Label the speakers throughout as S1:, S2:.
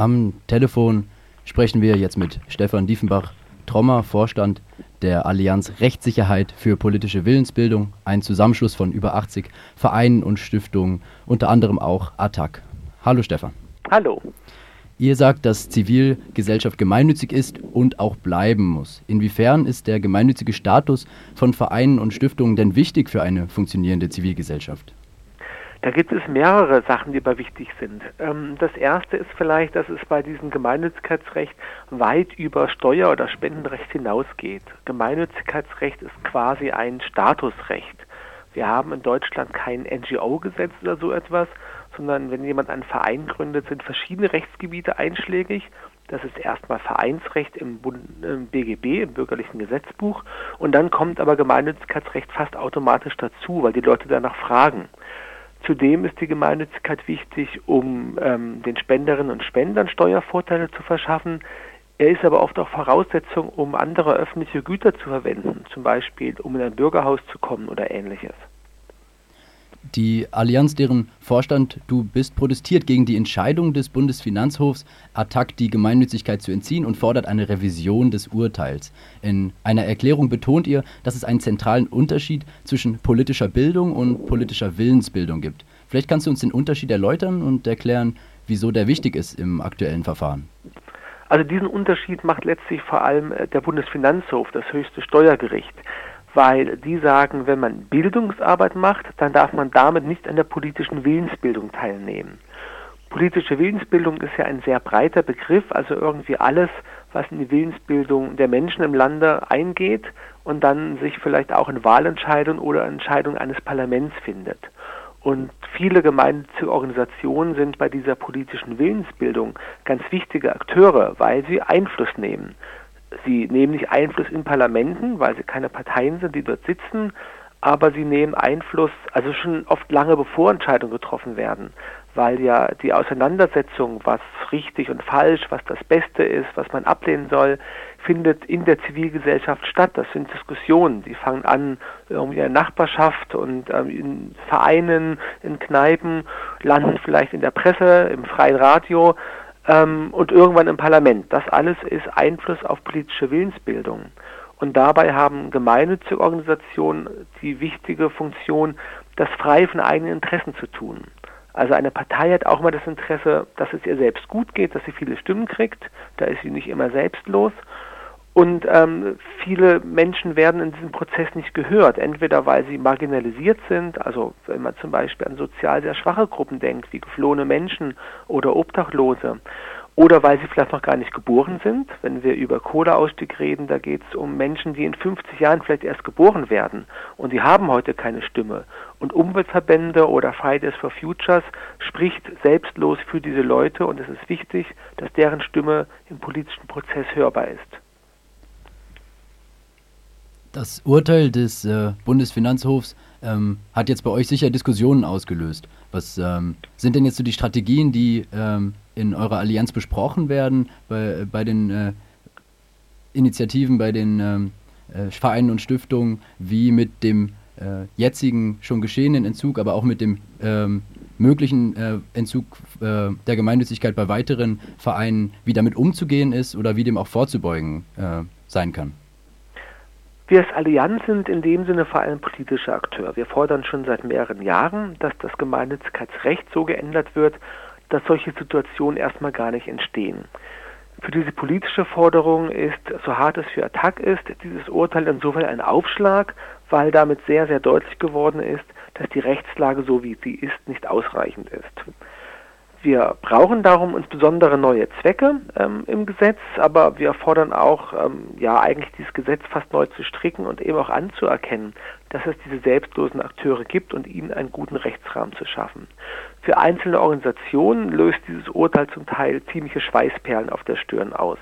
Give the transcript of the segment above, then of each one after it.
S1: Am Telefon sprechen wir jetzt mit Stefan Diefenbach, Trommer, Vorstand der Allianz Rechtssicherheit für politische Willensbildung, ein Zusammenschluss von über 80 Vereinen und Stiftungen, unter anderem auch ATTAC. Hallo Stefan.
S2: Hallo.
S1: Ihr sagt, dass Zivilgesellschaft gemeinnützig ist und auch bleiben muss. Inwiefern ist der gemeinnützige Status von Vereinen und Stiftungen denn wichtig für eine funktionierende Zivilgesellschaft?
S2: Da gibt es mehrere Sachen, die aber wichtig sind. Ähm, das erste ist vielleicht, dass es bei diesem Gemeinnützigkeitsrecht weit über Steuer- oder Spendenrecht hinausgeht. Gemeinnützigkeitsrecht ist quasi ein Statusrecht. Wir haben in Deutschland kein NGO-Gesetz oder so etwas, sondern wenn jemand einen Verein gründet, sind verschiedene Rechtsgebiete einschlägig. Das ist erstmal Vereinsrecht im, im BGB, im bürgerlichen Gesetzbuch. Und dann kommt aber Gemeinnützigkeitsrecht fast automatisch dazu, weil die Leute danach fragen. Zudem ist die Gemeinnützigkeit wichtig, um ähm, den Spenderinnen und Spendern Steuervorteile zu verschaffen. Er ist aber oft auch Voraussetzung, um andere öffentliche Güter zu verwenden, zum Beispiel um in ein Bürgerhaus zu kommen oder ähnliches.
S1: Die Allianz, deren Vorstand du bist, protestiert gegen die Entscheidung des Bundesfinanzhofs, Attac die Gemeinnützigkeit zu entziehen und fordert eine Revision des Urteils. In einer Erklärung betont ihr, dass es einen zentralen Unterschied zwischen politischer Bildung und politischer Willensbildung gibt. Vielleicht kannst du uns den Unterschied erläutern und erklären, wieso der wichtig ist im aktuellen Verfahren.
S2: Also diesen Unterschied macht letztlich vor allem äh, der Bundesfinanzhof, das höchste Steuergericht weil die sagen, wenn man Bildungsarbeit macht, dann darf man damit nicht an der politischen Willensbildung teilnehmen. Politische Willensbildung ist ja ein sehr breiter Begriff, also irgendwie alles, was in die Willensbildung der Menschen im Lande eingeht und dann sich vielleicht auch in Wahlentscheidungen oder Entscheidungen eines Parlaments findet. Und viele gemeinnützige Organisationen sind bei dieser politischen Willensbildung ganz wichtige Akteure, weil sie Einfluss nehmen. Sie nehmen nicht Einfluss in Parlamenten, weil sie keine Parteien sind, die dort sitzen, aber sie nehmen Einfluss, also schon oft lange bevor Entscheidungen getroffen werden, weil ja die Auseinandersetzung, was richtig und falsch, was das Beste ist, was man ablehnen soll, findet in der Zivilgesellschaft statt. Das sind Diskussionen, die fangen an irgendwie in der Nachbarschaft und ähm, in Vereinen, in Kneipen, landen vielleicht in der Presse, im freien Radio ähm, und irgendwann im Parlament. Das alles ist Einfluss auf politische Willensbildung. Und dabei haben gemeinnützige Organisationen die wichtige Funktion, das frei von eigenen Interessen zu tun. Also eine Partei hat auch immer das Interesse, dass es ihr selbst gut geht, dass sie viele Stimmen kriegt. Da ist sie nicht immer selbstlos. Und ähm, viele Menschen werden in diesem Prozess nicht gehört, entweder weil sie marginalisiert sind, also wenn man zum Beispiel an sozial sehr schwache Gruppen denkt, wie geflohene Menschen oder Obdachlose, oder weil sie vielleicht noch gar nicht geboren sind. Wenn wir über Kohleausstieg reden, da geht es um Menschen, die in 50 Jahren vielleicht erst geboren werden und die haben heute keine Stimme. Und Umweltverbände oder Fridays for Futures spricht selbstlos für diese Leute und es ist wichtig, dass deren Stimme im politischen Prozess hörbar ist.
S1: Das Urteil des äh, Bundesfinanzhofs ähm, hat jetzt bei euch sicher Diskussionen ausgelöst. Was ähm, sind denn jetzt so die Strategien, die ähm, in eurer Allianz besprochen werden, bei, bei den äh, Initiativen, bei den ähm, äh, Vereinen und Stiftungen, wie mit dem äh, jetzigen schon geschehenen Entzug, aber auch mit dem ähm, möglichen äh, Entzug äh, der Gemeinnützigkeit bei weiteren Vereinen, wie damit umzugehen ist oder wie dem auch vorzubeugen sein kann?
S2: Wir als Allianz sind in dem Sinne vor allem politischer Akteur. Wir fordern schon seit mehreren Jahren, dass das Gemeinnützigkeitsrecht so geändert wird, dass solche Situationen erstmal gar nicht entstehen. Für diese politische Forderung ist, so hart es für Attac ist, dieses Urteil insofern ein Aufschlag, weil damit sehr, sehr deutlich geworden ist, dass die Rechtslage so wie sie ist nicht ausreichend ist. Wir brauchen darum insbesondere neue Zwecke ähm, im Gesetz, aber wir fordern auch, ähm, ja, eigentlich dieses Gesetz fast neu zu stricken und eben auch anzuerkennen, dass es diese selbstlosen Akteure gibt und ihnen einen guten Rechtsrahmen zu schaffen. Für einzelne Organisationen löst dieses Urteil zum Teil ziemliche Schweißperlen auf der Stirn aus.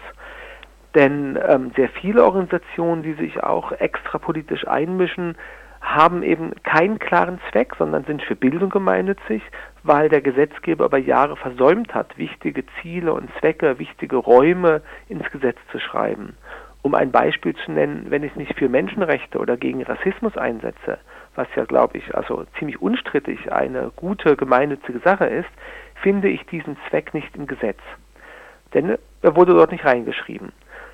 S2: Denn ähm, sehr viele Organisationen, die sich auch extrapolitisch einmischen, haben eben keinen klaren Zweck, sondern sind für Bildung gemeinnützig, weil der Gesetzgeber über Jahre versäumt hat, wichtige Ziele und Zwecke, wichtige Räume ins Gesetz zu schreiben. Um ein Beispiel zu nennen, wenn ich mich für Menschenrechte oder gegen Rassismus einsetze, was ja, glaube ich, also ziemlich unstrittig eine gute gemeinnützige Sache ist, finde ich diesen Zweck nicht im Gesetz. Denn er wurde dort nicht reingeschrieben.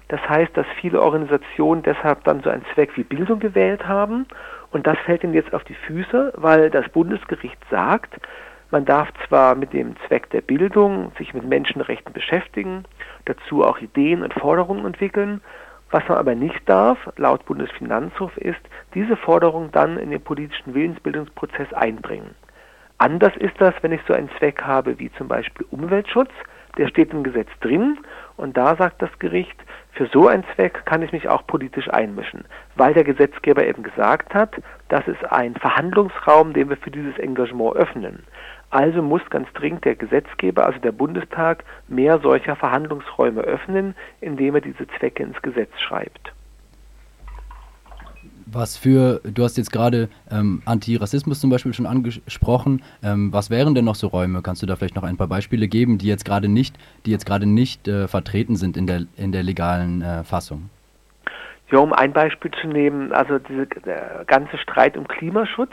S2: Das heißt, dass viele Organisationen deshalb dann so einen Zweck wie Bildung gewählt haben. Und das fällt ihnen jetzt auf die Füße, weil das Bundesgericht sagt, man darf zwar mit dem Zweck der Bildung sich mit Menschenrechten beschäftigen, dazu auch Ideen und Forderungen entwickeln, was man aber nicht darf, laut Bundesfinanzhof, ist, diese Forderungen dann in den politischen Willensbildungsprozess einbringen. Anders ist das, wenn ich so einen Zweck habe wie zum Beispiel Umweltschutz, der steht im Gesetz drin und da sagt das Gericht, für so einen Zweck kann ich mich auch politisch einmischen, weil der Gesetzgeber eben gesagt hat, das ist ein Verhandlungsraum, den wir für dieses Engagement öffnen. Also muss ganz dringend der Gesetzgeber, also der Bundestag, mehr solcher Verhandlungsräume öffnen, indem er diese Zwecke ins Gesetz schreibt.
S1: Was für, du hast jetzt gerade ähm, Antirassismus zum Beispiel schon angesprochen. Ähm, was wären denn noch so Räume? Kannst du da vielleicht noch ein paar Beispiele geben, die jetzt gerade nicht, die jetzt gerade nicht äh, vertreten sind in der, in der legalen äh, Fassung?
S2: Ja, um ein Beispiel zu nehmen, also dieser ganze Streit um Klimaschutz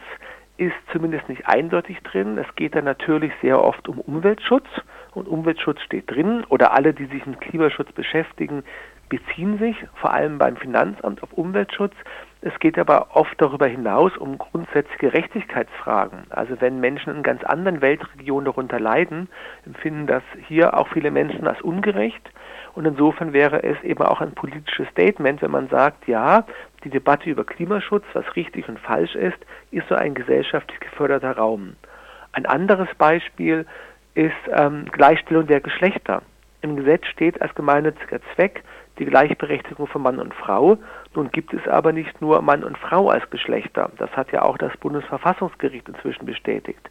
S2: ist zumindest nicht eindeutig drin. Es geht dann natürlich sehr oft um Umweltschutz und Umweltschutz steht drin oder alle, die sich mit Klimaschutz beschäftigen, beziehen sich vor allem beim Finanzamt auf Umweltschutz. Es geht aber oft darüber hinaus um grundsätzliche Gerechtigkeitsfragen. Also wenn Menschen in ganz anderen Weltregionen darunter leiden, empfinden das hier auch viele Menschen als ungerecht. Und insofern wäre es eben auch ein politisches Statement, wenn man sagt, ja, die Debatte über Klimaschutz, was richtig und falsch ist, ist so ein gesellschaftlich geförderter Raum. Ein anderes Beispiel ist ähm, Gleichstellung der Geschlechter. Im Gesetz steht als gemeinnütziger Zweck die Gleichberechtigung von Mann und Frau. Nun gibt es aber nicht nur Mann und Frau als Geschlechter. Das hat ja auch das Bundesverfassungsgericht inzwischen bestätigt.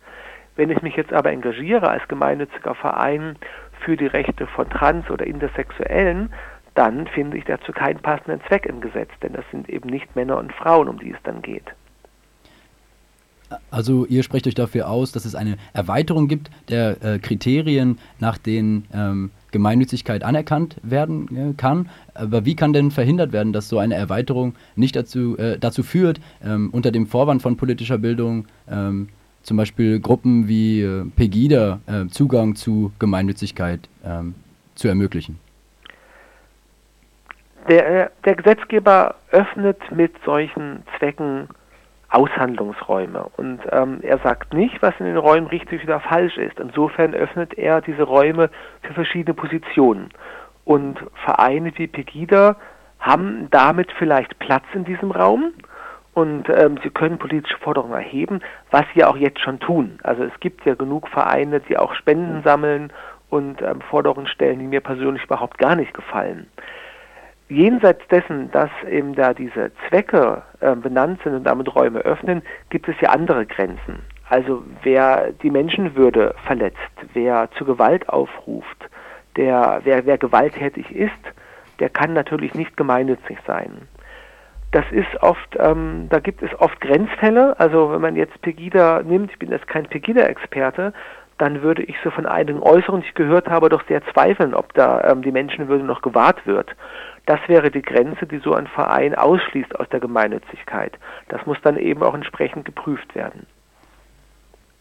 S2: Wenn ich mich jetzt aber engagiere als gemeinnütziger Verein für die Rechte von Trans- oder Intersexuellen, dann finde ich dazu keinen passenden Zweck im Gesetz, denn das sind eben nicht Männer und Frauen, um die es dann geht.
S1: Also ihr sprecht euch dafür aus, dass es eine Erweiterung gibt der äh, Kriterien, nach denen ähm, Gemeinnützigkeit anerkannt werden äh, kann. Aber wie kann denn verhindert werden, dass so eine Erweiterung nicht dazu, äh, dazu führt, ähm, unter dem Vorwand von politischer Bildung ähm, zum Beispiel Gruppen wie äh, Pegida äh, Zugang zu Gemeinnützigkeit ähm, zu ermöglichen?
S2: Der, äh, der Gesetzgeber öffnet mit solchen Zwecken Aushandlungsräume. Und ähm, er sagt nicht, was in den Räumen richtig oder falsch ist. Insofern öffnet er diese Räume für verschiedene Positionen. Und Vereine wie Pegida haben damit vielleicht Platz in diesem Raum und ähm, sie können politische Forderungen erheben, was sie auch jetzt schon tun. Also es gibt ja genug Vereine, die auch Spenden sammeln und ähm, Forderungen stellen, die mir persönlich überhaupt gar nicht gefallen jenseits dessen, dass eben da diese Zwecke äh, benannt sind und damit Räume öffnen, gibt es ja andere Grenzen. Also wer die Menschenwürde verletzt, wer zu Gewalt aufruft, der, wer, wer gewalttätig ist, der kann natürlich nicht gemeinnützig sein. Das ist oft, ähm, da gibt es oft Grenzfälle. Also wenn man jetzt Pegida nimmt, ich bin jetzt kein Pegida-Experte, dann würde ich so von einigen Äußerungen, die ich gehört habe, doch sehr zweifeln, ob da ähm, die Menschenwürde noch gewahrt wird. Das wäre die Grenze, die so ein Verein ausschließt aus der Gemeinnützigkeit. Das muss dann eben auch entsprechend geprüft werden.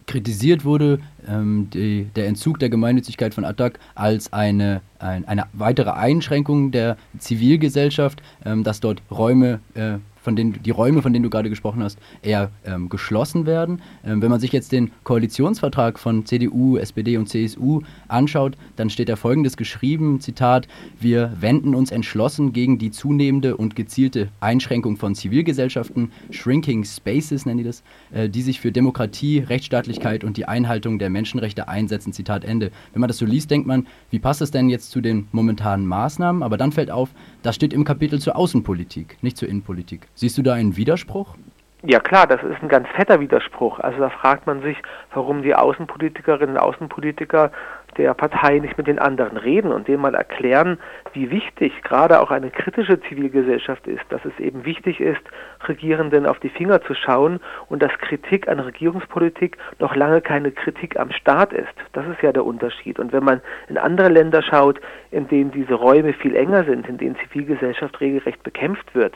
S1: Kritisiert wurde ähm, die, der Entzug der Gemeinnützigkeit von Attac als eine, ein, eine weitere Einschränkung der Zivilgesellschaft, ähm, dass dort Räume äh, von denen, die Räume, von denen du gerade gesprochen hast, eher ähm, geschlossen werden. Ähm, wenn man sich jetzt den Koalitionsvertrag von CDU, SPD und CSU anschaut, dann steht da folgendes geschrieben, Zitat, wir wenden uns entschlossen gegen die zunehmende und gezielte Einschränkung von Zivilgesellschaften, Shrinking Spaces nennen die das, äh, die sich für Demokratie, Rechtsstaatlichkeit und die Einhaltung der Menschenrechte einsetzen, Zitat Ende. Wenn man das so liest, denkt man, wie passt es denn jetzt zu den momentanen Maßnahmen? Aber dann fällt auf, das steht im Kapitel zur Außenpolitik, nicht zur Innenpolitik. Siehst du da einen Widerspruch?
S2: Ja klar, das ist ein ganz fetter Widerspruch. Also da fragt man sich, warum die Außenpolitikerinnen und Außenpolitiker der Partei nicht mit den anderen reden und denen mal erklären, wie wichtig gerade auch eine kritische Zivilgesellschaft ist, dass es eben wichtig ist, Regierenden auf die Finger zu schauen und dass Kritik an Regierungspolitik noch lange keine Kritik am Staat ist. Das ist ja der Unterschied. Und wenn man in andere Länder schaut, in denen diese Räume viel enger sind, in denen Zivilgesellschaft regelrecht bekämpft wird,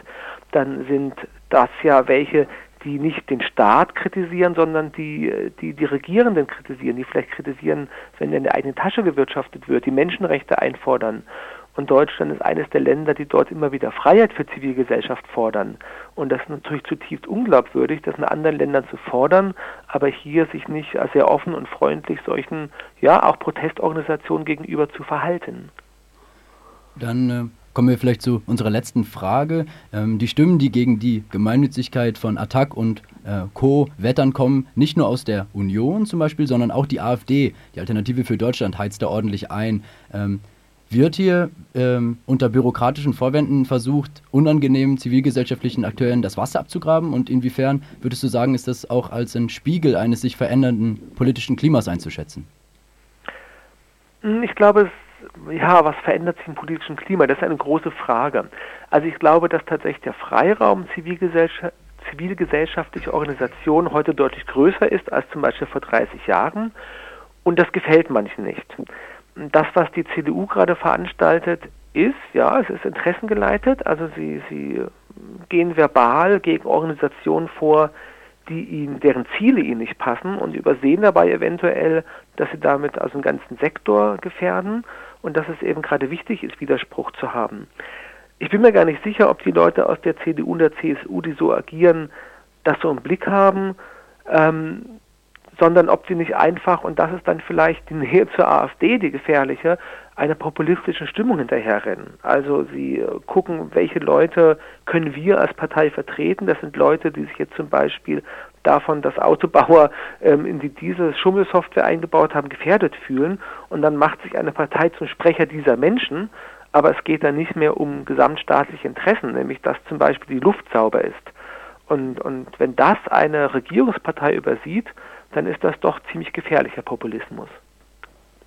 S2: dann sind das ja welche, die nicht den Staat kritisieren, sondern die, die die Regierenden kritisieren, die vielleicht kritisieren, wenn in der eigenen Tasche gewirtschaftet wird, die Menschenrechte einfordern. Und Deutschland ist eines der Länder, die dort immer wieder Freiheit für Zivilgesellschaft fordern. Und das ist natürlich zutiefst unglaubwürdig, das in anderen Ländern zu fordern, aber hier sich nicht sehr offen und freundlich solchen, ja, auch Protestorganisationen gegenüber zu verhalten.
S1: Dann äh, kommen wir vielleicht zu unserer letzten Frage. Ähm, die Stimmen, die gegen die Gemeinnützigkeit von Attac und äh, Co. wettern, kommen nicht nur aus der Union zum Beispiel, sondern auch die AfD, die Alternative für Deutschland, heizt da ordentlich ein. Ähm, wird hier ähm, unter bürokratischen Vorwänden versucht, unangenehmen zivilgesellschaftlichen Akteuren das Wasser abzugraben? Und inwiefern würdest du sagen, ist das auch als ein Spiegel eines sich verändernden politischen Klimas einzuschätzen?
S2: Ich glaube, ja, was verändert sich im politischen Klima? Das ist eine große Frage. Also ich glaube, dass tatsächlich der Freiraum zivilgesellschaft, zivilgesellschaftliche Organisationen heute deutlich größer ist als zum Beispiel vor 30 Jahren. Und das gefällt manchen nicht. Das, was die CDU gerade veranstaltet, ist, ja, es ist interessengeleitet. Also sie, sie gehen verbal gegen Organisationen vor, die ihnen, deren Ziele ihnen nicht passen und übersehen dabei eventuell, dass sie damit also einen ganzen Sektor gefährden und dass es eben gerade wichtig ist, Widerspruch zu haben. Ich bin mir gar nicht sicher, ob die Leute aus der CDU und der CSU, die so agieren, das so im Blick haben, ähm, sondern ob sie nicht einfach, und das ist dann vielleicht die Nähe zur AfD, die gefährliche, einer populistischen Stimmung hinterherrennen. Also sie äh, gucken, welche Leute können wir als Partei vertreten. Das sind Leute, die sich jetzt zum Beispiel davon, dass Autobauer ähm, in die diese Schummelsoftware eingebaut haben, gefährdet fühlen. Und dann macht sich eine Partei zum Sprecher dieser Menschen. Aber es geht dann nicht mehr um gesamtstaatliche Interessen, nämlich dass zum Beispiel die Luft sauber ist. Und, und wenn das eine Regierungspartei übersieht, dann ist das doch ziemlich gefährlicher Populismus.